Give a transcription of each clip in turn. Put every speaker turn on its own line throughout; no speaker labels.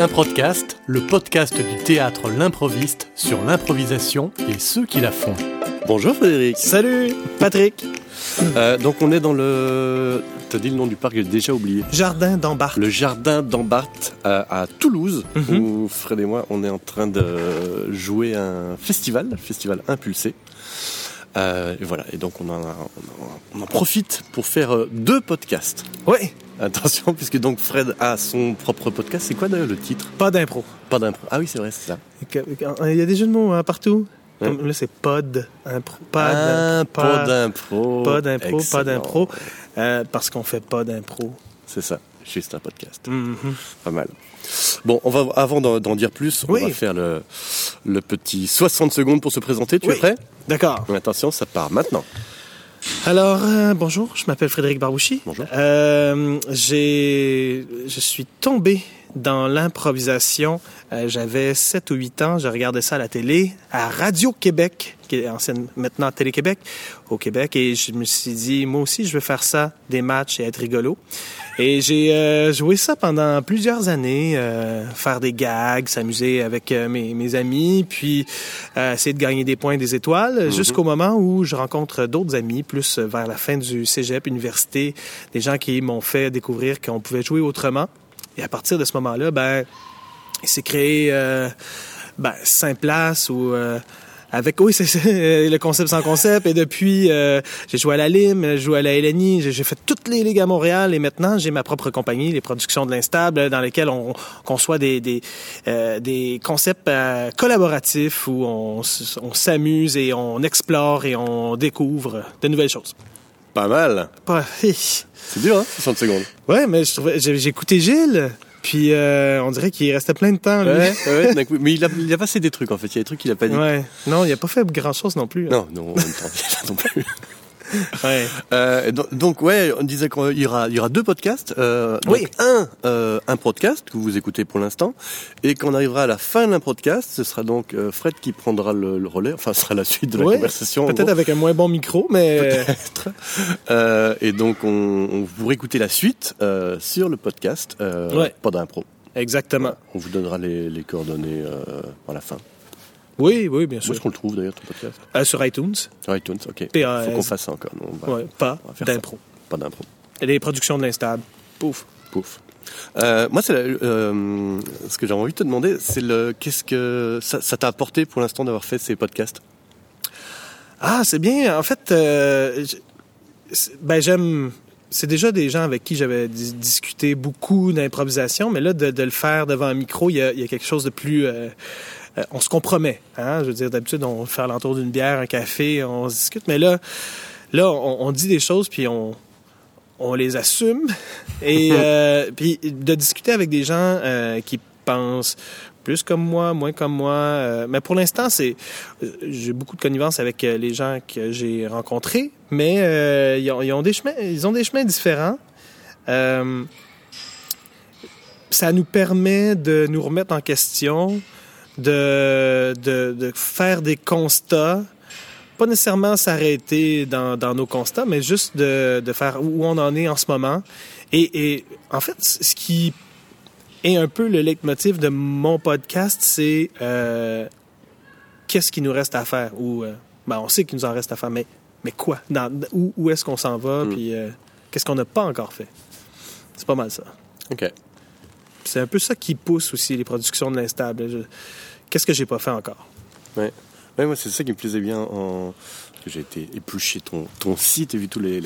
Un podcast, le podcast du théâtre L'improviste sur l'improvisation et ceux qui la font.
Bonjour Frédéric.
Salut, Patrick.
Euh, donc on est dans le... T'as dit le nom du parc, j'ai déjà oublié.
Jardin d'Embarque.
Le jardin d'Ambart à, à Toulouse,
Mhm.
où Fred et moi, on est en train de jouer un festival, le festival Impulsé. Euh, et voilà, et donc on en, on profite pour faire euh, deux podcasts.
Oui,
Attention, puisque donc Fred a son propre podcast. C'est quoi d'ailleurs le titre?
Pas d'impro.
Pas d'impro. Ah oui, c'est vrai, c'est ça.
Il y a des jeux de mots hein, partout. Comme là, c'est pod, impro, pas
Ah,
d'impro.
pas d'impro.
Pas d'impro, pas d'impro. Euh, parce qu'on fait pas d'impro.
C'est ça, juste un podcast.
Mhm.
Pas mal. Bon, on va avant d'en dire plus, on va faire le, le petit 60 secondes pour se présenter. Tu
Oui.
es prêt?
D'accord.
Attention, ça part maintenant.
Alors, euh, bonjour, je m'appelle Frédéric Barbouchi.
Bonjour.
Euh, je suis tombé dans l'improvisation. Euh, J'avais 7 ou 8 ans, je regardais ça à la télé, à Radio-Québec, qui est ancienne, maintenant Télé-Québec, au Québec, et je me suis dit, moi aussi, je veux faire ça, des matchs et être rigolo. Et j'ai euh, joué ça pendant plusieurs années, euh, faire des gags, s'amuser avec euh, mes, mes amis, puis euh, essayer de gagner des points, des étoiles, jusqu'au moment où je rencontre d'autres amis, plus vers la fin du cégep, université, des gens qui m'ont fait découvrir qu'on pouvait jouer autrement. Et à partir de ce moment-là, ben, il s'est créé euh, ben, cinq places ou euh, avec oui c'est le concept sans concept et depuis euh, j'ai joué à la Lime, j'ai joué à la LNI, j'ai fait toutes les ligues à Montréal et maintenant j'ai ma propre compagnie, les productions de l'instable dans lesquelles on conçoit des des, euh, concepts collaboratifs où on, on s'amuse et on explore et on découvre de nouvelles choses.
Pas mal.
Pas-
C'est dur, hein 60 secondes.
Ouais, mais je trouvais j'ai écouté Gilles puis euh, on dirait qu'il restait plein de temps lui.
Ouais, ouais. Mais il a, il a passé des trucs en fait. Il y a des trucs qu'il a pas dit.
Ouais. Non, il a pas fait grand chose non plus. hein.
Non, non, il a pas non plus.
Ouais.
Euh, donc, ouais, on disait qu'il y aura, il y aura deux podcasts. Euh, donc
Oui.
Un, euh, un podcast que vous écoutez pour l'instant, et qu'on arrivera à la fin d'un podcast, ce sera donc euh, Fred qui prendra le, le relais. Enfin, ce sera la suite de la
Ouais,
conversation.
Peut-être avec un moins bon micro, mais
Euh, et donc, on, on vous écouter la suite euh, sur le podcast. Euh,
Ouais.
Pas d'impro.
exactement.
On vous donnera les, les coordonnées euh, à la fin.
Oui, oui, bien
Où
sûr.
est-ce qu'on le trouve d'ailleurs ton podcast?
Euh, sur iTunes.
Sur iTunes, ok.
PAS.
Faut qu'on fasse ça encore. non,
Ouais, pas d'impro.
Pas d'impro.
Les productions de l'instable. Pouf.
Pouf. Euh, moi, c'est euh, ce que j'ai envie de te demander, c'est le qu'est-ce que ça ça t'a apporté pour l'instant d'avoir fait ces podcasts?
Ah, c'est bien. En fait, euh, ben j'aime. C'est déjà des gens avec qui j'avais dis- discuté beaucoup d'improvisation, mais là, de, de le faire devant un micro, il y a, il y a quelque chose de plus. Euh, on se compromet. Hein? Je veux dire, d'habitude, on fait l'entour d'une bière, un café, on se discute, mais là, là, on, on dit des choses puis on, on les assume. Et euh, puis de discuter avec des gens euh, qui pensent plus comme moi, moins comme moi. euh, mais pour l'instant, c'est j'ai beaucoup de connivence avec les gens que j'ai rencontrés, mais ils, ont, ils ont des chemins, ils ont des chemins différents. Ça nous permet de nous remettre en question, de, de, de faire des constats, pas nécessairement s'arrêter dans, dans nos constats, mais juste de, de faire où on en est en ce moment. Et, et en fait, ce qui est un peu le leitmotiv de mon podcast, c'est euh, qu'est-ce qu'il nous reste à faire? Ou euh, ben, on sait qu'il nous en reste à faire, mais mais quoi? Dans- où, où est-ce qu'on s'en va?
Mm.
Puis euh, qu'est-ce qu'on n'a pas encore fait? C'est pas mal ça.
Ok.
C'est un peu ça qui pousse aussi les productions de l'instable. Qu'est-ce que j'ai pas fait encore?
Ouais. Ouais, moi, c'est ça qui me plaisait bien en que j'ai été épluché ton, ton site et vu toutes les,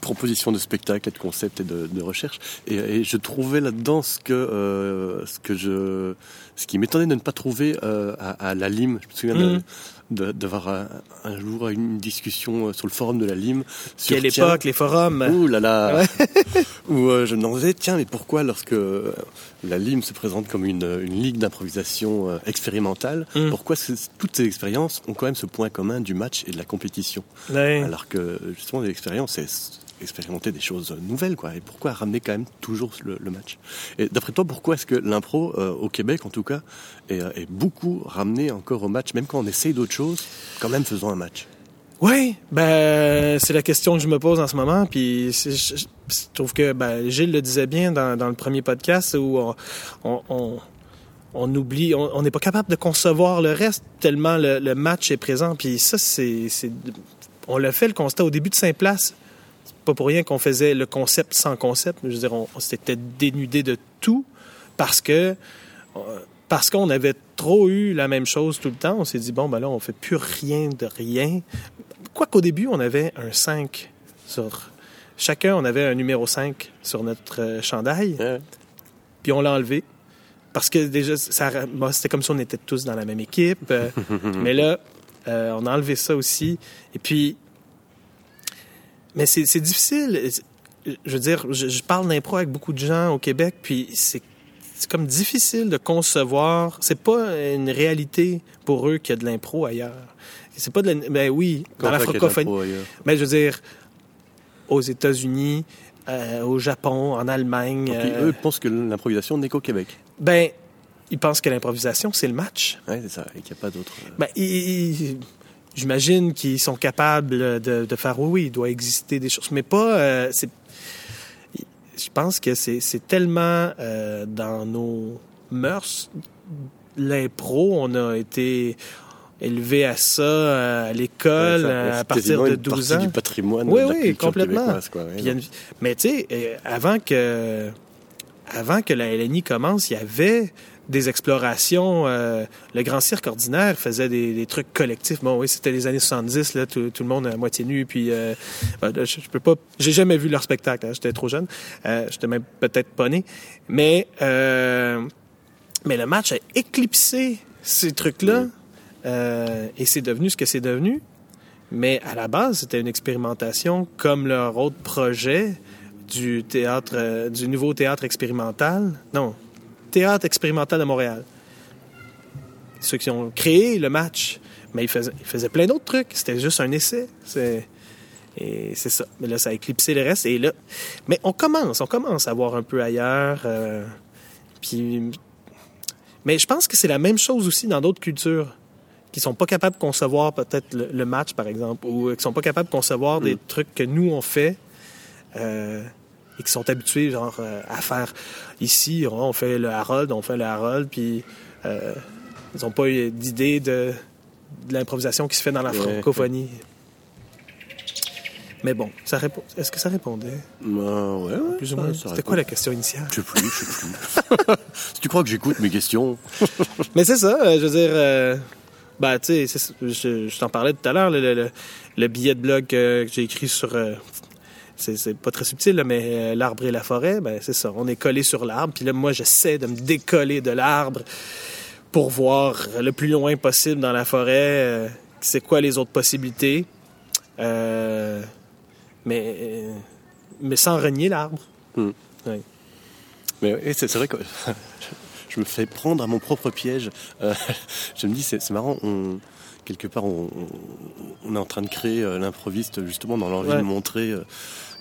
propositions de spectacles et de concepts et de, de recherche et, et je trouvais là-dedans ce que euh, ce que je ce qui m'étonnait de ne pas trouver euh, à, à la Lime. Je me souviens
Mhm.
de- d'avoir un, un jour une discussion euh, sur le forum de la Lime. Sur,
Quelle époque, les forums?
Ouh là là
Ouais.
Où euh, je me demandais, tiens, mais pourquoi lorsque la LIM se présente comme une, une ligue d'improvisation euh, expérimentale,
Mm.
pourquoi toutes ces expériences ont quand même ce point commun du match et de la compétition?
Ouais.
Alors que justement, l'expérience, c'est expérimenter des choses nouvelles, quoi. Et pourquoi ramener quand même toujours le, le match? Et d'après toi, pourquoi est-ce que l'impro, euh, au Québec en tout cas, est, euh, est beaucoup ramené encore au match, même quand on essaye d'autres choses, quand même faisons un match?
Oui, ben c'est la question que je me pose en ce moment. Puis je, je trouve que ben, Gilles le disait bien dans, dans le premier podcast où on, on, on- on oublie, on n'est pas capable de concevoir le reste tellement le, le match est présent. Puis ça, c'est, on l'a fait le constat au début de Saint-Place. C'est pas pour rien qu'on faisait le concept sans concept. Je veux dire, on, on s'était dénudé de tout parce que euh, parce qu'on avait trop eu la même chose tout le temps. On s'est dit bon ben là, on fait plus rien de rien. Quoi qu'au début, on avait un 5 sur chacun, on avait un numéro 5 sur notre euh, chandail
Ouais.
puis on l'a enlevé. Parce que déjà, ça, c'était comme si on était tous dans la même équipe. euh, mais là, euh, on a enlevé ça aussi. Et puis, mais c'est difficile. Je veux dire, je, je parle d'impro avec beaucoup de gens au Québec, puis c'est comme difficile de concevoir. C'est pas une réalité pour eux qu'il y a de l'impro ailleurs. C'est pas de la... Ben oui, dans la francophonie. Mais je veux dire, aux États-Unis, euh, au Japon, en Allemagne.
Puis
euh,
eux pensent que l'improvisation n'est qu'au Québec.
ben, ils pensent que l'improvisation, c'est le match.
Ouais, c'est ça, et qu'il n'y a pas d'autre. euh,
Ben, j'imagine qu'ils sont capables de, de faire oui, oui, il doit exister des choses, mais pas. euh, je pense que c'est tellement dans nos mœurs. L'impro, on a été élevé à ça euh, à l'école
ouais,
euh, à partir de
une
12
partie
ans.
du patrimoine
Oui,
de la
oui, complètement.
québécoise, quoi, ouais,
Puis il y a
non.
une- Mais tu sais, euh, avant que, avant que la LNI commence, il y avait des explorations. euh, le Grand Cirque ordinaire faisait des, des trucs collectifs. Bon, oui, c'était les années 70, là, tout, tout le monde à moitié nu. Puis, euh, euh, je, je peux pas. J'ai jamais vu leur spectacle. hein, J'étais trop jeune. Euh, J'étais même peut-être pas né. Mais, euh, mais le match a éclipsé ces trucs-là. Euh, et c'est devenu ce que c'est devenu. Mais à la base, c'était une expérimentation comme leur autre projet du théâtre, euh, du nouveau théâtre expérimental. Non, théâtre expérimental de Montréal. Ceux qui ont créé le match, mais ils faisaient, plein d'autres trucs. C'était juste un essai. C'est et c'est ça. Mais là, ça a éclipsé le reste. Et là, mais on commence, on commence à voir un peu ailleurs. euh, puis, mais je pense que c'est la même chose aussi dans d'autres cultures qui sont pas capables de concevoir peut-être le, le match, par exemple, ou qui sont pas capables de concevoir des trucs que nous on fait euh, et qui sont habitués genre euh, à faire ici, on fait le Harold, on fait le Harold, puis euh, ils ont pas eu d'idée de, de l'improvisation qui se fait dans la
Ouais.
francophonie. Mais bon, ça répond. Est-ce que ça répondait?
Euh, ouais, ouais,
plus ou moins C'était quoi la question initiale?
Je sais plus, je sais plus. si tu crois que j'écoute mes questions,
Mais c'est ça, euh, je veux dire, ben, tu sais, je, je t'en parlais tout à l'heure, le, le- le- le billet de blog que, que j'ai écrit sur. euh, c'est pas très subtil, là, mais euh, l'arbre et la forêt, ben, c'est ça. On est collé sur l'arbre, puis là, moi, j'essaie de me décoller de l'arbre pour voir le plus loin possible dans la forêt, euh, c'est quoi les autres possibilités. Mais, mais sans renier l'arbre.
Hmm.
Ouais.
Mais c'est vrai que je me fais prendre à mon propre piège. Euh, je me dis, c'est marrant, on, quelque part, on, est en train de créer euh, l'improviste justement dans l'envie
Ouais.
de montrer euh,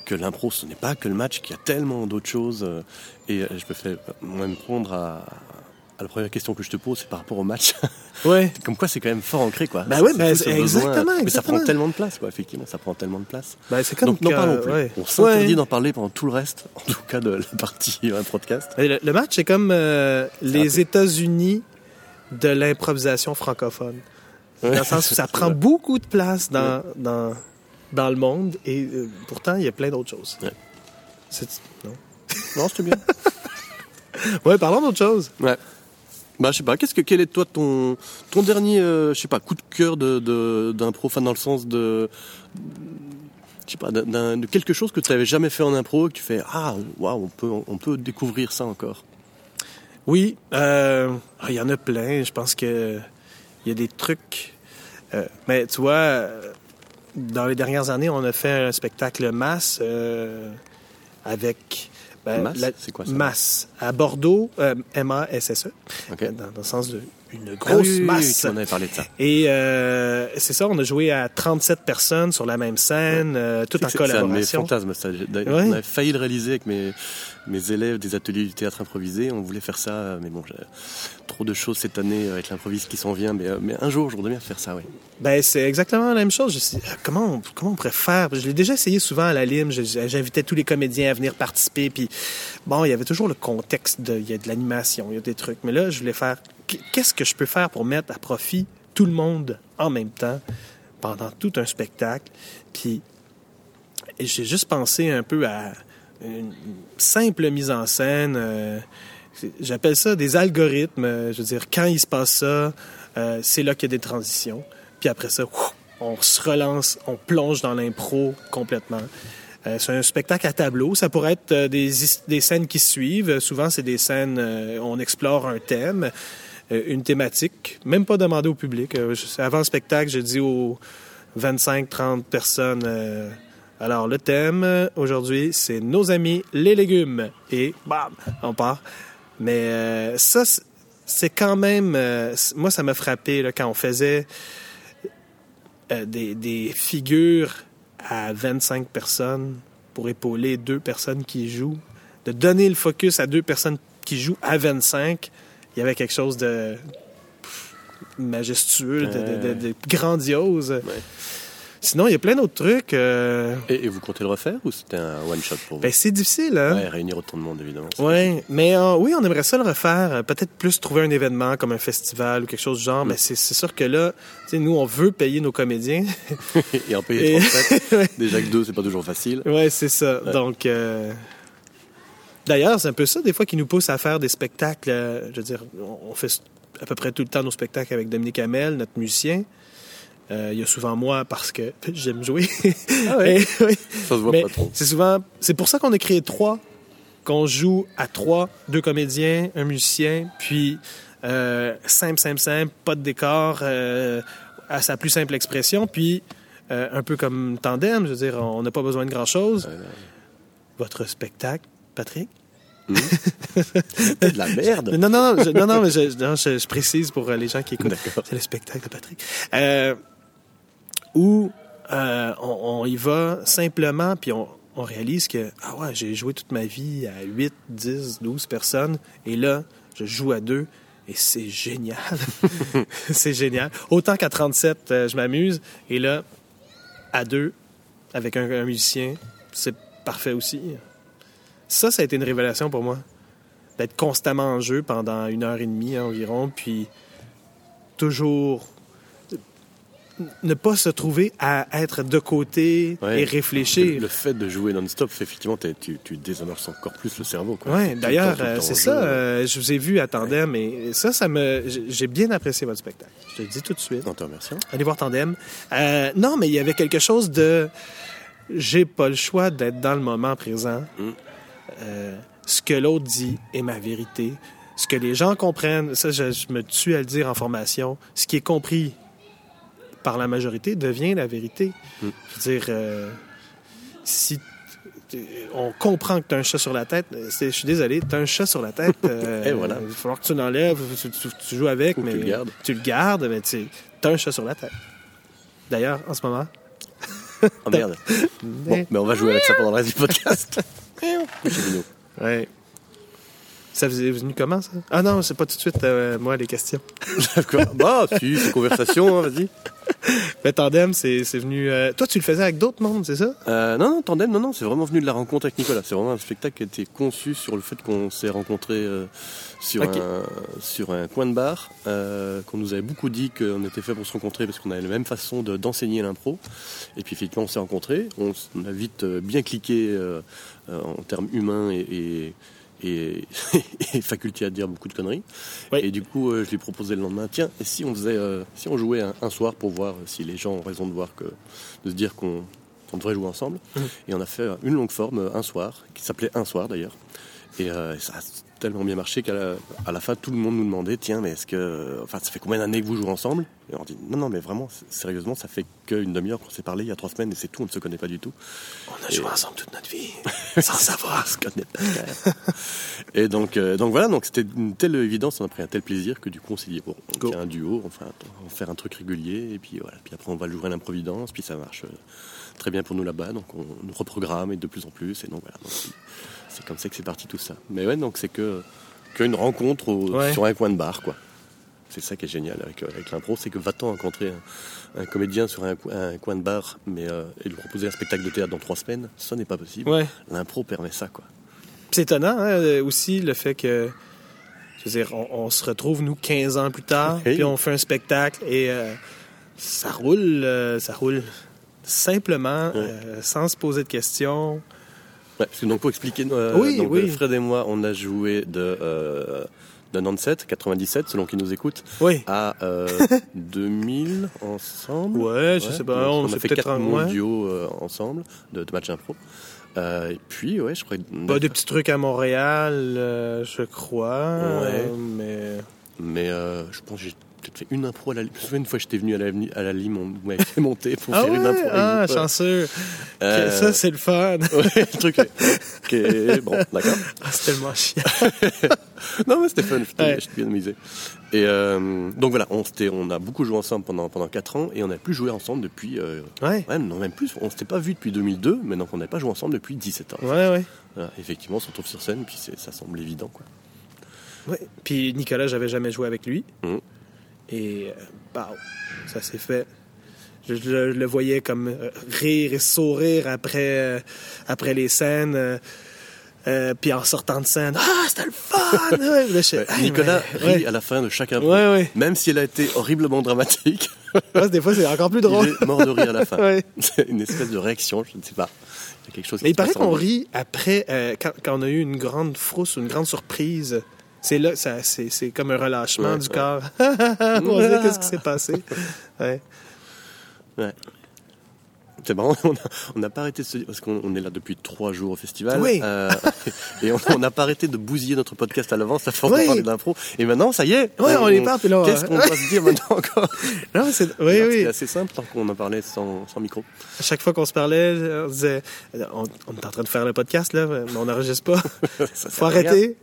que l'impro, ce n'est pas que le match, qu'il y a tellement d'autres choses. et je me fais moi-même prendre à la première question que je te pose, c'est par rapport au match.
Ouais.
Comme quoi, c'est quand même fort ancré, quoi.
Ben ouais, ben,
fou,
exactement,
Mais ça prend tellement de place, quoi, effectivement, ça prend tellement de place.
Ben, c'est comme
Donc, n'en parlons plus.
ouais.
On s'interdit
Ouais.
d'en parler pendant tout le reste, en tout cas de la partie euh, podcast.
Le, le match, c'est comme euh, les États-Unis de l'improvisation francophone. Dans le sens où ça prend beaucoup de place dans, dans, dans le monde et euh, pourtant, il y a plein d'autres choses. C'est- Non?
Non, c'était bien.
Ouais, parlons d'autre chose.
Ouais. Bah, je sais pas, qu'est-ce que, quel est toi ton, ton dernier, euh, je sais pas, coup de cœur de, de, d'impro, enfin, dans le sens de, je sais pas, d'un- de quelque chose que tu n'avais jamais fait en impro, et que tu fais, ah, waouh, on peut, on peut découvrir ça encore?
Oui, euh, ah, il y en a plein. Je pense que il y a des trucs. Euh, mais tu vois, euh, dans les dernières années, on a fait un spectacle masse euh, avec ben,
Masse? C'est quoi ça?
Masse à Bordeaux, euh, M-A-S-S-E.
Ok.
dans, dans le sens de une
Ah
grosse
oui, oui, oui,
masse.
tu m'en avais parlé de ça.
Et euh, c'est ça, on a joué à 37 personnes sur la même scène, euh, tout en
C'est- C'est un de mes
collaboration.
fantasmes, ça. On avait failli le réaliser avec mes, mes élèves des ateliers du théâtre improvisé. On voulait faire ça, mais bon, trop de choses cette année avec l'improviste qui s'en vient. Mais, euh, un jour, je voudrais bien faire ça, oui.
Ben, c'est exactement la même chose. Je comment, on, comment on pourrait faire? Je l'ai déjà essayé souvent à la Lime. J'invitais tous les comédiens à venir participer. Puis, bon, il y avait toujours le contexte. De, il y a de l'animation, il y a des trucs. Mais là, je voulais faire. Qu'est-ce que je peux faire pour mettre à profit tout le monde en même temps pendant tout un spectacle? Puis, j'ai juste pensé un peu à une simple mise en scène. euh, J'appelle ça des algorithmes. euh, Je veux dire, quand il se passe ça, euh, c'est là qu'il y a des transitions. Puis après ça, on se relance, on plonge dans l'impro complètement. Euh, c'est un spectacle à tableau. Ça pourrait être euh, des, des scènes qui suivent. Souvent, c'est des scènes, euh, on explore un thème, une thématique, même pas demandé au public. Avant le spectacle, j'ai dit aux 25-30 personnes, alors le thème euh, aujourd'hui, c'est nos amis les légumes. Et bam, on part. Mais euh, ça, c'est- quand même... euh, moi, ça m'a frappé là, quand on faisait euh, des, des figures à 25 personnes pour épauler deux personnes qui jouent. De donner le focus à deux personnes qui jouent à 25, il y avait quelque chose de majestueux, de, de- de- de grandiose. Sinon, il y a plein d'autres trucs. euh,
Et, et vous comptez le refaire ou c'était un one-shot pour vous?
Ben, c'est difficile, hein?
Ouais, réunir autant de monde, évidemment.
Oui, mais euh, oui, on aimerait ça le refaire. Euh, Peut-être plus trouver un événement comme un festival ou quelque chose du genre. Mais c'est sûr que là, nous, on veut payer nos comédiens.
Et en payer
Et-
37, déjà que deux, c'est pas toujours facile.
ouais, c'est ça.
Ouais.
Donc, euh, d'ailleurs, c'est un peu ça, des fois, qui nous pousse à faire des spectacles. je veux dire, on on fait à peu près tout le temps nos spectacles avec Dominique Hamel, notre musicien. Euh, il y a souvent moi parce que j'aime jouer.
Ah ouais,
Et- oui.
ça se voit
Mais
pas trop.
c'est souvent, c'est pour ça qu'on a créé trois, qu'on joue à trois, deux comédiens, un musicien, puis euh, simple, simple, simple, pas de décor, euh, à sa plus simple expression, puis euh, un peu comme tandem, je veux dire, on n'a pas besoin de grand chose. Votre spectacle, Patrick?
C'est de la merde.
Non, non, non, je, non, non, mais je, non, je- je précise pour les gens qui écoutent.
D'accord.
C'est le spectacle de Patrick. Euh, où euh, on, on y va simplement, puis on, on réalise que, ah ouais, j'ai joué toute ma vie à 8, 10, 12 personnes, et là, je joue à deux, et c'est génial. c'est génial. Autant qu'à 37, euh, je m'amuse, et là, à deux, avec un, un musicien, c'est parfait aussi. Ça, ça a été une révélation pour moi d'être constamment en jeu pendant une heure et demie environ, puis toujours ne pas se trouver à être de côté
Ouais.
et réfléchir.
le fait de jouer non-stop, fait effectivement, tu, tu désamorces encore plus le cerveau.
Oui, d'ailleurs, euh, c'est
en
ça. euh, je vous ai vu à Tandem et ça, ça me, j'ai bien apprécié votre spectacle. Je te le dis tout de suite.
On te remercie.
Allez voir Tandem. Euh, non, mais il y avait quelque chose de. J'ai pas le choix d'être dans le moment présent.
Mm.
Euh, ce que l'autre dit est ma vérité. Ce que les gens comprennent, ça, je, je me tue à le dire en formation. Ce qui est compris par la majorité devient la vérité.
Mm.
Je veux dire, euh, si t- on comprend que tu as un chat sur la tête, euh, je suis désolé, tu as un chat sur la tête. euh,
Et voilà.
Il va falloir que tu l'enlèves, tu, tu- tu joues avec,
Ou
mais
tu le gardes.
tu le gardes, mais tu as un chat sur la tête. D'ailleurs, en ce moment.
Oh merde. Bon, mais on va jouer avec ça pendant le reste du podcast.
Ouais. Ça vous est venu comment, ça? Ah non, c'est pas tout de suite, euh, moi, les questions.
D'accord. Bah, si, c'est conversation, hein, vas-y.
Le tandem, c'est venu... euh, Toi, tu le faisais avec d'autres mondes, c'est ça?
Euh, non, non, tandem, non, non, c'est vraiment venu de la rencontre avec Nicolas. C'est vraiment un spectacle qui a été conçu sur le fait qu'on s'est rencontrés sur, un, sur un coin de bar, qu'on nous avait beaucoup dit qu'on était fait pour se rencontrer parce qu'on avait la même façon de- d'enseigner l'impro. Et puis effectivement, on s'est rencontrés. On, a vite bien cliqué en termes humains et, et, et, et faculté à dire beaucoup de conneries.
Oui.
Et du coup, euh, je lui ai proposé le lendemain, tiens, et si on faisait, euh, si on jouait un, un soir pour voir si les gens ont raison de voir que, de se dire qu'on devrait jouer ensemble.
Mhm.
Et on a fait une longue forme, un soir, qui s'appelait Un soir d'ailleurs. Et euh, ça a tellement bien marché qu'à la, à la fin, tout le monde nous demandait Tiens, mais est-ce que. Enfin, ça fait combien d'années que vous jouez ensemble? Et on dit Non, non, mais vraiment, sérieusement, ça fait qu'une demi-heure qu'on s'est parlé il y a trois semaines et c'est tout, on ne se connaît pas du tout.
On a joué ensemble toute notre vie, sans savoir.
On se connaît pas. frère. et donc, euh, donc voilà, donc c'était une telle évidence, on a pris un tel plaisir que du coup, on s'est dit Bon, on
Go.
fait un duo, on on va faire un truc régulier, et puis voilà. Puis après, on va le jouer à l'improvidence, puis ça marche euh, très bien pour nous là-bas, donc on nous reprogramme et de plus en plus, et donc voilà. donc c'est- comme ça que c'est parti tout ça. Mais ouais, donc c'est que qu'une rencontre au-
Ouais.
sur un coin de bar, quoi. C'est ça qui est génial avec, euh, avec l'impro, c'est que va-t-on rencontrer un, un comédien sur un, co- un coin de bar mais, euh, et lui proposer un spectacle de théâtre dans trois semaines Ça n'est pas possible.
Ouais.
L'impro permet ça, quoi.
C'est étonnant hein, euh, aussi le fait que, je veux dire, on, on se retrouve nous 15 ans plus tard, puis on fait un spectacle et euh, ça roule, euh, ça roule simplement, sans se poser de questions.
Ouais, parce que donc pour expliquer, euh,
Oui,
donc,
oui.
Fred et moi, on a joué de, euh, de 97, 97, selon qui nous écoute,
Oui.
à euh, 2000 ensemble.
Ouais, je sais pas, on
on a fait quatre
un-
mondiaux euh, ensemble de, de matchs impro. Euh, et puis, ouais, je crois.
Bah, des petits trucs à Montréal, euh, je crois.
Ouais.
mais
Mais je pense que j'ai peut-être fait une impro à la Je me souviens une fois, j'étais venu à la, à la Lime, on m'avait fait monter pour
ah
faire
ouais,
une impro.
ah, chanceux.
Euh,
Ça c'est le fun.
Ouais, le truc. Ok, bon, d'accord.
Ah, c'est tellement chiant.
Non, mais c'était fun, j'étais
Ouais.
bien amusé. Et euh, donc voilà, on, on a beaucoup joué ensemble pendant, pendant 4 ans et on n'a plus joué ensemble depuis. Euh,
Ouais.
ouais, non, même plus, on s'était pas vu depuis 2002, mais donc on n'a pas joué ensemble depuis 17 ans.
Ouais, ouais.
Voilà, effectivement, on se retrouve sur scène, puis ça semble évident. Quoi.
Ouais. Puis Nicolas, j'avais jamais joué avec lui.
Mhm.
Et euh, bah, ça s'est fait. Je, je le- je le voyais comme euh, rire et sourire après, euh, après les scènes. euh, euh, puis en sortant de scène, ah, c'était le fun! Ouais,
Ouais,
Hey,
Nicolas
mais-
rit
ouais.
à la fin de chaque impro, même si elle a été horriblement dramatique,
des fois, c'est encore plus drôle.
il est mort de rire à la fin. C'est une espèce de réaction, je ne sais pas. Il y a quelque chose
Mais
qui
il paraît qu'on rit après, quand, quand on a eu une grande frousse ou une grande surprise. C'est là, ça, c'est, c'est comme un relâchement
Ouais,
du
ouais.
corps. on qu'est-ce qui s'est passé. Ouais.
Ouais. C'est marrant, on on n'a pas arrêté de se dire, parce qu'on on est là depuis trois jours au festival,
Oui.
euh, et on on n'a pas arrêté de bousiller notre podcast à l'avance à force
Oui.
de parler d'impro. Et maintenant, ça y est.
Ouais, on les parle, là, on-
Qu'est-ce qu'on doit se dire maintenant encore?
Non, c'est, oui,
Alors,
oui.
Assez simple tant qu'on en parlait sans, sans micro.
À chaque fois qu'on se parlait, on disait, on, on est en train de faire le podcast, là, mais on n'enregistre pas.
Ça
Faut arrêter.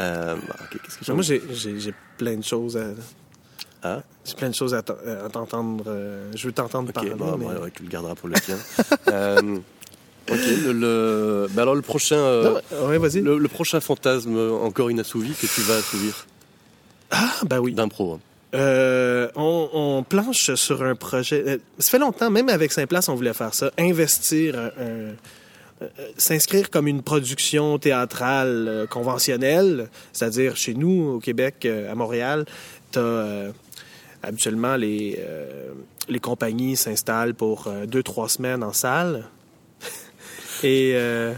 Euh, bah, Qu'est-ce que
Moi, j'ai, j'ai, j'ai plein de choses à,
Ah,
j'ai plein de choses à, t'en- à t'entendre. euh, je veux t'entendre parler.
bah,
mais-
ouais, ouais, tu le garderas pour le tien. Euh, ok, le, le- bah alors le prochain, euh,
Non, ouais, vas-y.
le, le prochain fantasme encore inassouvi que tu vas assouvir
Ah, ben oui.
d'impro. hein.
Euh, on, on planche sur un projet. euh, Ça fait longtemps, même avec Saint-Place, on voulait faire ça. Investir, un- un- euh, s'inscrire comme une production théâtrale euh, conventionnelle, c'est-à-dire chez nous, au Québec, euh, à Montréal, tu as habituellement les, euh, les compagnies s'installent pour euh, deux, trois semaines en salle. Et. euh,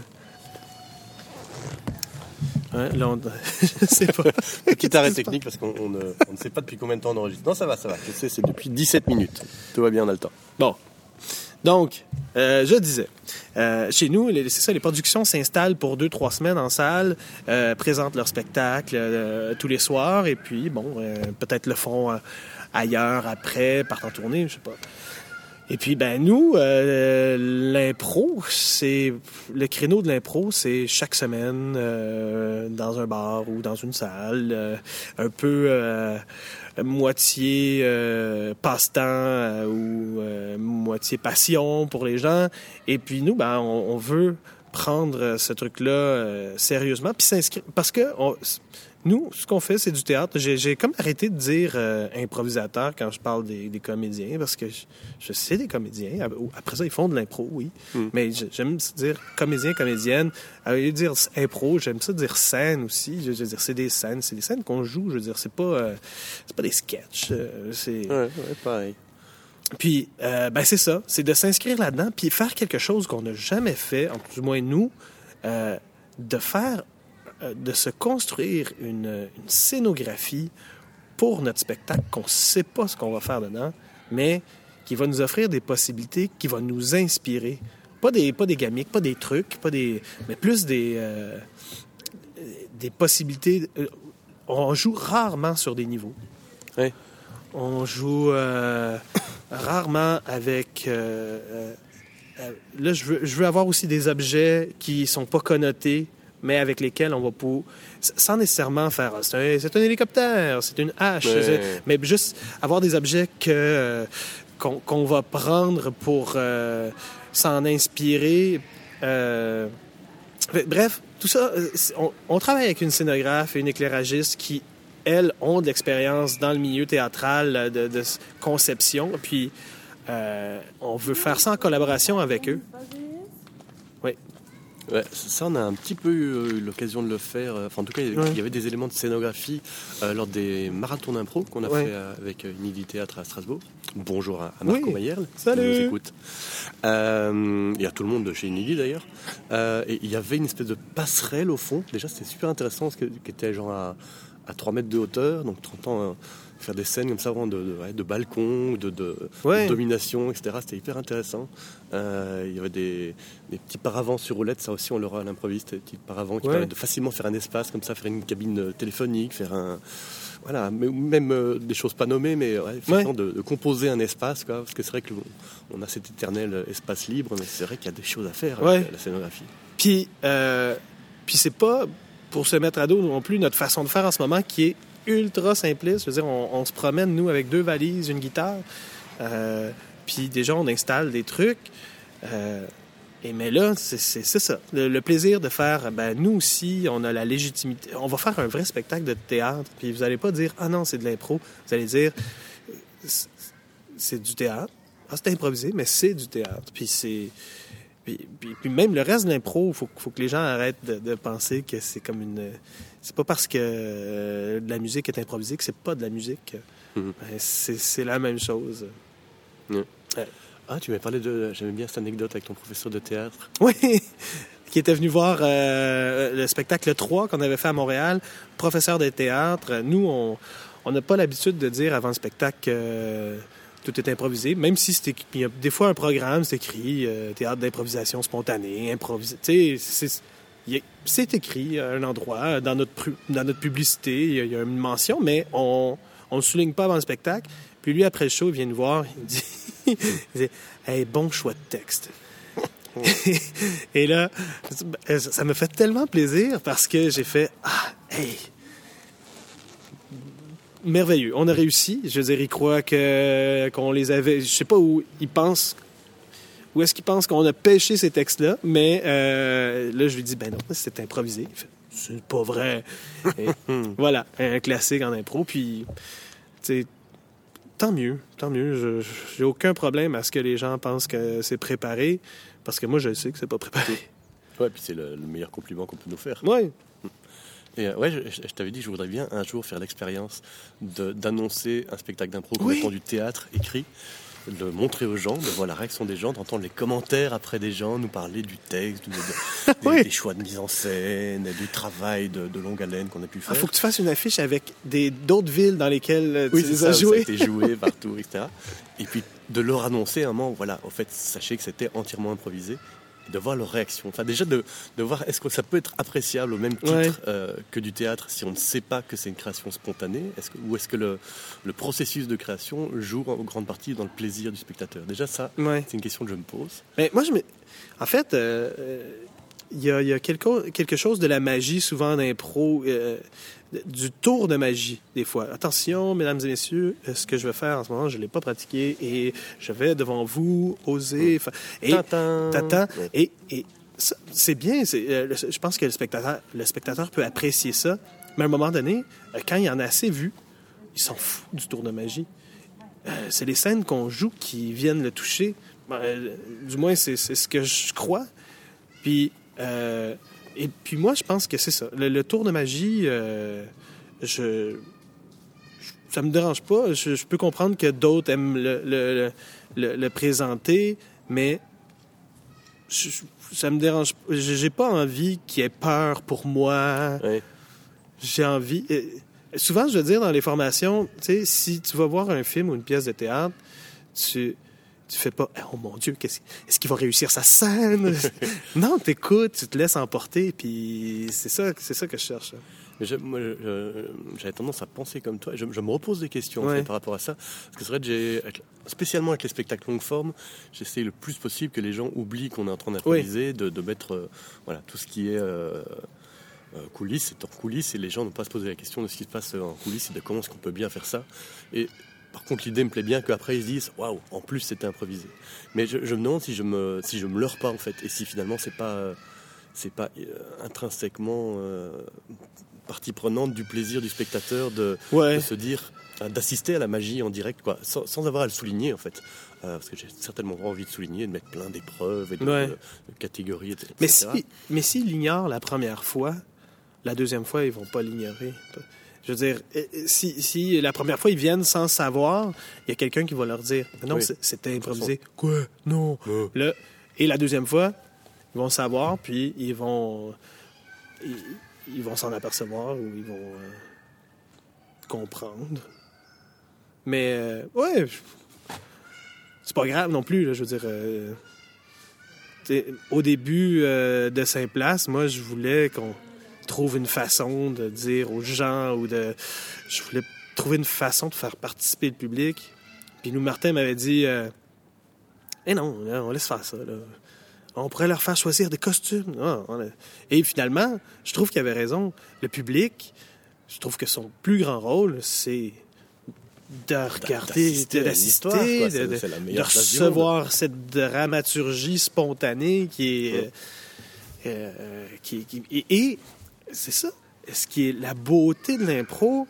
ouais, là, on- je sais pas.
Petit arrêt technique parce qu'on on ne, on ne sait pas depuis combien de temps on enregistre. Non, ça va, ça va. Je sais, c'est depuis 17 minutes. Tout va bien, on a le temps.
Bon. Donc, euh, je disais, euh, chez nous, c'est ça, les productions s'installent pour deux, trois semaines en salle, euh, présentent leur spectacle euh, tous les soirs, et puis, bon, peut-être le font ailleurs après, partent en tournée, je sais pas. Et puis, ben nous, euh, l'impro, c'est le créneau de l'impro, c'est chaque semaine euh, dans un bar ou dans une salle, euh, un peu euh, moitié euh, passe-temps euh, ou moitié passion pour les gens. Et puis nous, ben on, on veut prendre ce truc-là sérieusement, puis s'inscrire parce que on- nous, ce qu'on fait, c'est du théâtre. J'ai comme arrêté de dire euh, improvisateur quand je parle des, des comédiens, parce que je, je sais des comédiens. Ap- Après ça, ils font de l'impro, oui.
Mm.
Mais j'aime dire comédien, comédienne. Au lieu de dire impro, j'aime ça dire scène aussi. Je, je veux dire, c'est des scènes. C'est des scènes qu'on joue. Je veux dire, c'est pas, euh, c'est pas des sketchs. euh, c'est...
Ouais, ouais, pareil.
Puis, euh, ben c'est ça, c'est de s'inscrire là-dedans, puis faire quelque chose qu'on n'a jamais fait, en tout du moins nous, euh, de faire, euh, de se construire une, une scénographie pour notre spectacle qu'on ne sait pas ce qu'on va faire dedans, mais qui va nous offrir des possibilités, qui va nous inspirer. Pas des, pas des gamiques, pas des trucs, pas des, mais plus des, euh, des possibilités. euh, on joue rarement sur des niveaux. On joue euh, rarement avec. euh, euh, euh, là, je veux, je veux avoir aussi des objets qui sont pas connotés, mais avec lesquels on va pour. Sans nécessairement faire. C'est un, hélicoptère, c'est une hache. Mais juste avoir des objets que. qu'on va prendre pour euh, s'en inspirer. Euh, bref, tout ça, euh, on, on travaille avec une scénographe et une éclairagiste qui, elles, ont de l'expérience dans le milieu théâtral de, de conception. Puis, euh, on veut faire ça en collaboration avec eux.
Ouais, ça, on a un petit peu eu l'occasion de le faire. Enfin, en tout cas, il y avait-
Ouais.
il y avait des éléments de scénographie euh, lors des marathons d'impro qu'on a
Ouais.
fait euh, avec idée théâtre à Strasbourg. Bonjour à, à Marco
Oui.
Mayerl,
Salut.
qui nous écoute. Euh, et à tout le monde de chez Unidi d'ailleurs. Euh, et il y avait une espèce de passerelle au fond. Déjà, c'était super intéressant, parce que, qui était genre à, à 3 mètres de hauteur. Donc, 30 ans, euh, faire des scènes comme ça, vraiment de, de, ouais, de balcon, de, de,
Ouais.
de domination, etc. C'était hyper intéressant. Euh, il y avait des, des petits paravents sur roulette, ça aussi on l'aura à l'improviste, des petits paravents qui
Ouais.
permettent de facilement faire un espace comme ça, faire une cabine euh, téléphonique, faire un. Voilà, même euh, des choses pas nommées, mais de, composer un espace, quoi, parce que c'est vrai que on a cet éternel espace libre, mais c'est vrai qu'il y a des choses à faire avec la scénographie.
Puis, euh, puis c'est pas pour se mettre à dos non plus notre façon de faire en ce moment qui est ultra simpliste. Je veux dire, on, se promène, nous, avec deux valises, une guitare. Euh, puis déjà, on installe des trucs. Euh, et mais là, c'est ça. Le, plaisir de faire, ben, nous aussi, on a la légitimité. On va faire un vrai spectacle de théâtre. Puis vous allez pas dire, ah non, c'est de l'impro. Vous allez dire, c'est du théâtre. Ah, c'est improvisé, mais c'est du théâtre. Puis c'est. Puis, puis- puis même le reste de l'impro, il faut, faut que les gens arrêtent de, de penser que c'est comme une. C'est pas parce que euh, de la musique est improvisée que c'est pas de la musique.
Mhm.
Ben, c'est la même chose.
Ah, tu m'avais parlé de. J'aimais bien cette anecdote avec ton professeur de théâtre.
Oui! qui était venu voir euh, le spectacle 3 qu'on avait fait à Montréal, professeur de théâtre. Nous, on on n'a pas l'habitude de dire avant le spectacle euh, tout est improvisé, même si c'est écrit- il y a des fois un programme, c'est écrit euh, théâtre d'improvisation spontanée, improvisé. Tu sais, c'est- écrit à un endroit, dans notre, dans notre publicité, il y, a, il y a une mention, mais on ne le souligne pas avant le spectacle. Puis lui, après le show, il vient nous voir, il dit, il dit Hey, bon choix de texte. Et là, ça me fait tellement plaisir parce que j'ai fait Ah, hey! Merveilleux. On a réussi. Je veux dire, ils croient que, qu'on les avait. Je sais pas où ils pensent. Où est-ce qu'ils pensent qu'on a pêché ces textes-là? Mais euh, là, je lui dis Ben non, c'est improvisé. Fait C'est pas vrai. Et voilà, un classique en impro. Puis, tu sais, tant mieux, tant mieux. Je- J'ai aucun problème à ce que les gens pensent que c'est préparé, parce que moi, je sais que c'est pas préparé.
Ouais, puis c'est le, le meilleur compliment qu'on peut nous faire.
Ouais.
Et euh, ouais, je, je- je t'avais dit que je voudrais bien un jour faire l'expérience d'annoncer un spectacle d'impro comme
Oui.
étant du théâtre écrit, de le montrer aux gens, de voir la réaction des gens, d'entendre les commentaires après des gens nous parler du texte, de- de- des,
Oui.
des choix de mise en scène, du travail de, de longue haleine qu'on a pu
Il
faire.
faut que tu fasses une affiche avec d'autres villes dans lesquelles euh,
Oui,
tu
c'est
les
ça,
as
ça a été joué partout, etc. Et puis de leur annoncer un moment, voilà, en fait, sachez que c'était entièrement improvisé. De voir leur réaction. Enfin, déjà de, de voir est-ce que ça peut être appréciable au même titre
Ouais.
euh, que du théâtre si on ne sait pas que c'est une création spontanée est-ce que, Ou est-ce que le, le processus de création joue en grande partie dans le plaisir du spectateur? Déjà, ça,
Ouais.
c'est une question que je me pose.
Mais moi, je me... En fait, euh, euh, il y a, il y a quelque, quelque chose de la magie, souvent en impro, euh, du tour de magie, des fois. Attention, mesdames et messieurs, euh, ce que je vais faire en ce moment, je ne l'ai pas pratiqué et je vais devant vous oser. fa- Et.
Tintin. Ouais.
Et, et c'est bien. euh, je pense que le spectateur, le spectateur peut apprécier ça. Mais à un moment donné, euh, quand il en a assez vu, il s'en fout du tour de magie. Euh, c'est les scènes qu'on joue qui viennent le toucher. Ben, euh, du moins, c'est, c'est ce que je crois. Puis, euh, et puis moi, je pense que c'est ça. Le, le tour de magie, euh, je, je- ça me dérange pas. Je, je peux comprendre que d'autres aiment le, le- présenter, mais je- ça me dérange. J'ai j'ai pas envie qu'il y ait peur pour moi. J'ai envie. euh, souvent, je veux dire dans les formations, tu sais, si tu vas voir un film ou une pièce de théâtre, tu Tu fais pas, oh mon Dieu, qu'est-ce- est-ce qu'il va réussir sa scène? non, t'écoutes, tu te laisses emporter, puis c'est ça, c'est ça que je cherche.
J'avais tendance à penser comme toi. et Je, je me repose des questions en fait, par rapport à ça. Parce que c'est vrai que j'ai, spécialement avec les spectacles longue forme, j'essaie le plus possible que les gens oublient qu'on est en train d'improviser, de, de mettre euh, voilà, tout ce qui est euh, euh, coulisses, c'est hors coulisses, et les gens n'ont pas se poser la question de ce qui se passe en coulisses et de comment est-ce qu'on peut bien faire ça. Et par contre, l'idée me plaît bien qu'après ils se disent waouh, en plus c'était improvisé. Mais je, je me demande si je me, si je me leurre pas en fait, et si finalement c'est pas, c'est pas euh, intrinsèquement euh, partie prenante du plaisir du spectateur de,
Ouais.
de se dire, euh, d'assister à la magie en direct, quoi, sans, sans avoir à le souligner en fait. Euh, parce que j'ai certainement envie de souligner, de mettre plein d'épreuves et de,
Ouais.
de- de catégories, etc.
Mais si, mais s'ils l'ignorent la première fois, la deuxième fois, ils vont pas l'ignorer. Je veux dire, euh, si, si la première fois ils viennent sans savoir, il y a quelqu'un qui va leur dire non,
Oui.
c'était improvisé. Quoi? Non. Là, et la deuxième fois, ils vont savoir, puis ils vont ils, ils vont s'en apercevoir ou ils vont euh, comprendre. Mais euh, ouais, c'est pas grave non plus. Là, je veux dire. euh, au début euh, de Saint-Place, moi, je voulais qu'on trouve une façon de dire aux gens ou de. Je voulais trouver une façon de faire participer le public. Puis nous, Martin m'avait dit euh, Eh non, on laisse faire ça. là. On pourrait leur faire choisir des costumes. Ah, a- Et finalement, je trouve qu'il avait raison. Le public, je trouve que son plus grand rôle, c'est de regarder,
d'assister
de- de, recevoir cette dramaturgie spontanée qui est.
Ouais.
euh, euh, qui, qui- et, et c'est ça. Ce qui est la beauté de l'impro,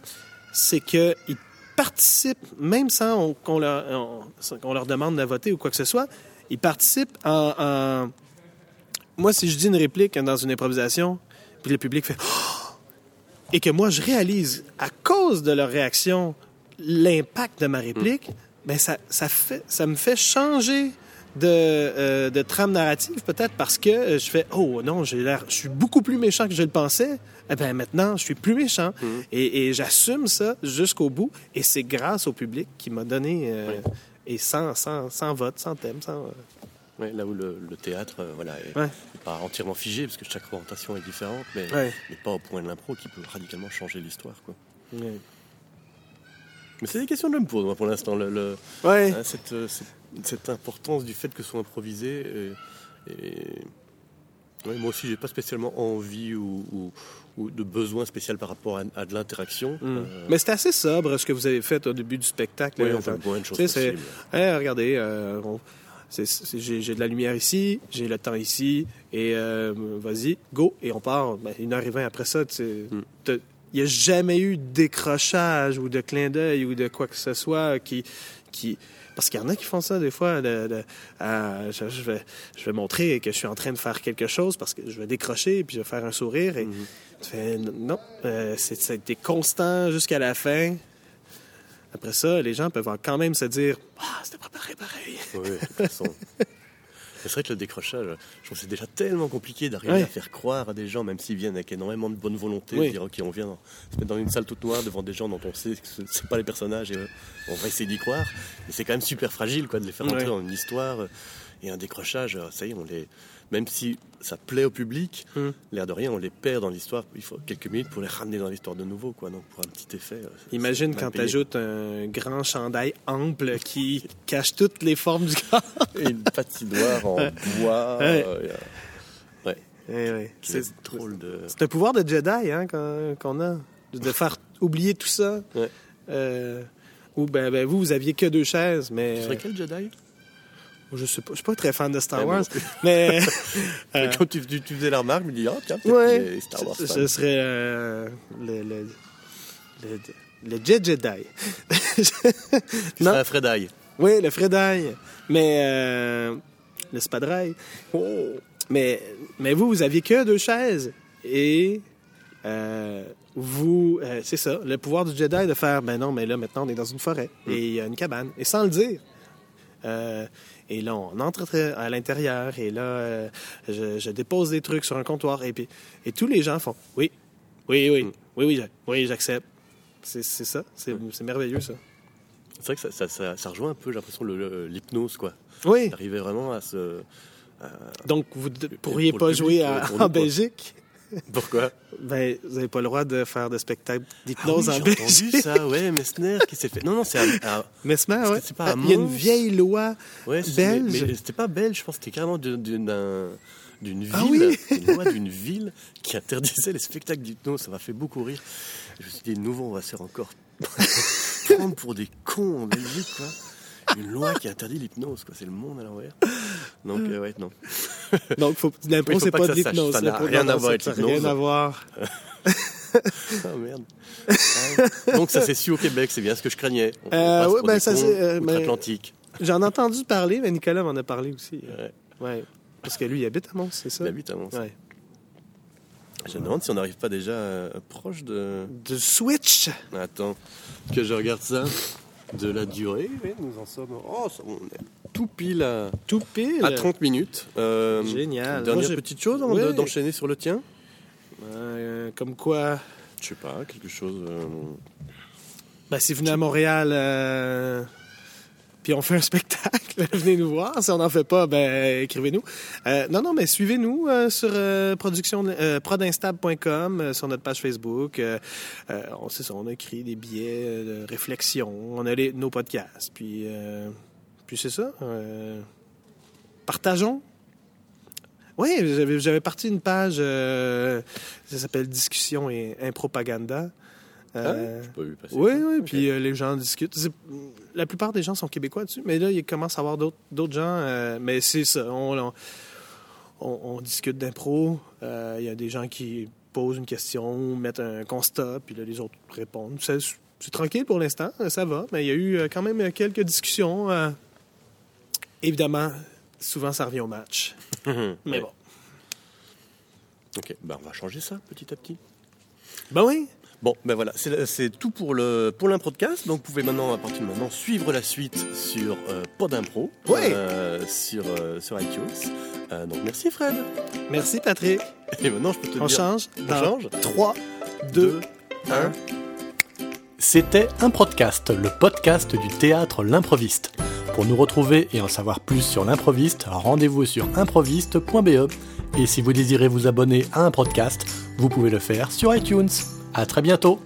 c'est qu'ils participent, même sans on- qu'on leur, on- demande de voter ou quoi que ce soit, ils participent en, en- Moi, si je dis une réplique dans une improvisation, puis le public fait Oh! et que moi je réalise à cause de leur réaction l'impact de ma réplique, ben ça, ça, fait, ça me fait changer de, euh, de trame narrative peut-être parce que euh, je fais oh non j'ai l'air je suis beaucoup plus méchant que je le pensais eh ben maintenant je suis plus méchant et, et j'assume ça jusqu'au bout et c'est grâce au public qui m'a donné euh, et sans, sans, sans vote sans thème sans
Ouais, là où le, le théâtre euh, voilà, est,
Ouais.
est pas entièrement figé, parce que chaque représentation est différente, mais,
Ouais.
mais pas au point de l'impro qui peut radicalement changer l'histoire. quoi. Mais c'est des questions de me pose, moi, pour l'instant. Le, le-
Ouais.
hein, cette, cette, cette importance du fait que ce soit improvisé. Et, et- ouais, moi aussi, j'ai pas spécialement envie ou, ou- ou de besoin spécial par rapport à, à de l'interaction.
Mm.
Euh,
Mais c'était assez sobre ce que vous avez fait au début du spectacle.
oui, on fait moins de choses possibles.
Hey, regardez, euh, on- j'ai de la lumière ici, j'ai le temps ici, et euh, vas-y, go, et on part. Ben, une heure et vingt après ça,
Mm.
t'as- il n'y a jamais eu de décrochage ou de clin d'œil ou de quoi que ce soit qui... qui parce qu'il y en a qui font ça des fois. de- de- ah, je, je vais, je vais montrer que je suis en train de faire quelque chose parce que je vais décrocher puis je vais faire un sourire. Et
Mhm.
tu fais non, euh, c'était constant jusqu'à la fin. Après ça, les gens peuvent quand même se dire Ah, c'était préparé pareil.
Oui, de toute façon. C'est vrai que le décrochage, je trouve c'est déjà tellement compliqué d'arriver
Ouais.
à faire croire à des gens, même s'ils viennent avec énormément de bonne volonté,
Oui.
de dire ok, on vient dans- se mettre dans une salle toute noire devant des gens dont on sait que ce ne sont pas les personnages et euh, on va essayer d'y croire. Mais c'est quand même super fragile quoi, de les faire entrer
Ouais.
dans une histoire euh, et un décrochage. euh, Ça y est, on les, même si ça plaît au public,
Mm.
l'air de rien, on les perd dans l'histoire. Il faut quelques minutes pour les ramener dans l'histoire de nouveau, quoi. Donc pour un petit effet. euh,
Imagine quand tu ajoutes un grand chandail ample qui cache toutes les formes du corps.
Et une patinoire en bois.
Ouais.
euh, ouais.
Eh
qui
C'est
de.
c'est un pouvoir de Jedi hein, qu'on a, de faire oublier tout ça.
Ouais.
Euh, ou ben, ben, vous, vous aviez que deux chaises, mais
Tu serais quel Jedi?
Je sais pas, je suis pas très fan de Star
moi
Wars, mais
Mais Quand tu, tu- faisais la remarque, je me dis, ah tiens,
ouais,
Star Wars.
ce, serait euh, le, le, le, le Jedi. Non.
serais un Fred
Oui, le Fredaille. Mais euh, le Spadrail. Oh. Mais, mais vous, vous aviez que deux chaises. Et euh, vous, euh, c'est ça, le pouvoir du Jedi de faire, ben non, mais là, maintenant, on est dans une forêt. Et il y a une cabane. Et sans le dire. Euh, et là, on entre à l'intérieur. Et là, euh, je, je dépose des trucs sur un comptoir. Et, puis, et tous les gens font, oui, oui, oui, oui, oui, oui, j'accepte. C'est ça. C'est c'est merveilleux, ça.
C'est vrai que ça, ça, ça, ça rejoint un peu, j'ai l'impression, l'hypnose, quoi.
Oui.
D'arriver vraiment à se.
Donc, vous ne pourriez
pour
pas
public,
jouer à-
pour nous,
en. Belgique?
Pourquoi?
Ben, vous n'avez pas le droit de faire de spectacle
Ah oui,
d'hypnose en
J'ai
Belgique.
entendu ça, ouais, Messner qui s'est fait. Non, non, c'est à- que
ouais.
c'est pas à
Il y a une vieille loi.
Ouais, c'est-
Belge
Mais, mais c'était pas belge, je pense que c'était carrément de- de- d'un- d'une ville,
Ah oui
une loi d'une ville qui interdisait les spectacles d'hypnose. Ça m'a fait beaucoup rire. Je me suis dit, nouveau, on va se faire encore prendre pour des cons en Belgique, quoi. Une loi qui interdit l'hypnose, quoi. C'est le monde à l'envers. Donc, euh, ouais, non.
Donc, faut... l'impro,
Oui,
c'est
pas
de l'hypnose.
Ça n'a rien à voir avec
ça n'a
l'hypnose.
rien à voir.
Ah merde. Ah. Donc, ça s'est su au Québec, c'est bien ce que je craignais. On
Euh,
pour
ben, ça, c'est, euh, mais-
outre-Atlantique.
J'en ai entendu parler, mais Nicolas m'en a parlé aussi.
Ouais.
Ouais. Parce que lui, il habite à Mons, c'est ça?
Il habite à Mons.
Ouais.
Je me demande si on n'arrive pas déjà euh, proche de.
De Switch!
Attends, que je regarde ça. De la durée, oui, nous en sommes. Oh, on est tout pile à,
Tout pile.
à 30 minutes. Euh,
Génial.
Dernière
Moi,
petite chose
Ouais.
d'enchaîner sur le tien
Euh, comme quoi,
Je sais pas, quelque chose. euh,
ben, si vous venez à Montréal, euh, puis on fait un spectacle, venez nous voir. Si on n'en fait pas, ben, écrivez-nous. Euh, non, non, mais suivez-nous euh, sur euh, euh, prodinstable.com, sur notre page Facebook. On sait ça, on a écrit des billets de réflexion. On a nos podcasts. Puis, puis c'est ça. partageons. Oui, j'avais, parti une page, ça s'appelle Discussion et Impropaganda. Euh,
Ah, j'ai pas vu passer.
oui, oui,
Ok.
puis euh, les gens discutent. La plupart des gens sont québécois dessus, mais là, il commence à y avoir d'autres gens. euh, mais c'est ça, on, on, on- on discute d'impro. euh, Il y a des gens qui posent une question, mettent un constat, puis là, les autres répondent. C'est tranquille pour l'instant, ça va, mais il y a eu quand même quelques discussions. évidemment, souvent, ça revient au match. Mais
Ouais.
bon.
Ok, bah, on va changer ça petit à petit.
Ben oui,
Bon, ben voilà, c'est tout pour le pour l'improdcast. Donc, vous pouvez maintenant, à partir de maintenant, suivre la suite sur euh, Podimpro,
Ouais.
euh, sur, euh, sur iTunes. Euh, donc, merci Fred.
merci Patrick.
Et maintenant, je peux te
On
dire.
change
On change
3, 2, 1.
C'était un podcast, le podcast du théâtre L'improviste. Pour nous retrouver et en savoir plus sur l'improviste, rendez-vous sur improviste.be. Et si vous désirez vous abonner à un podcast, vous pouvez le faire sur iTunes. À très bientôt!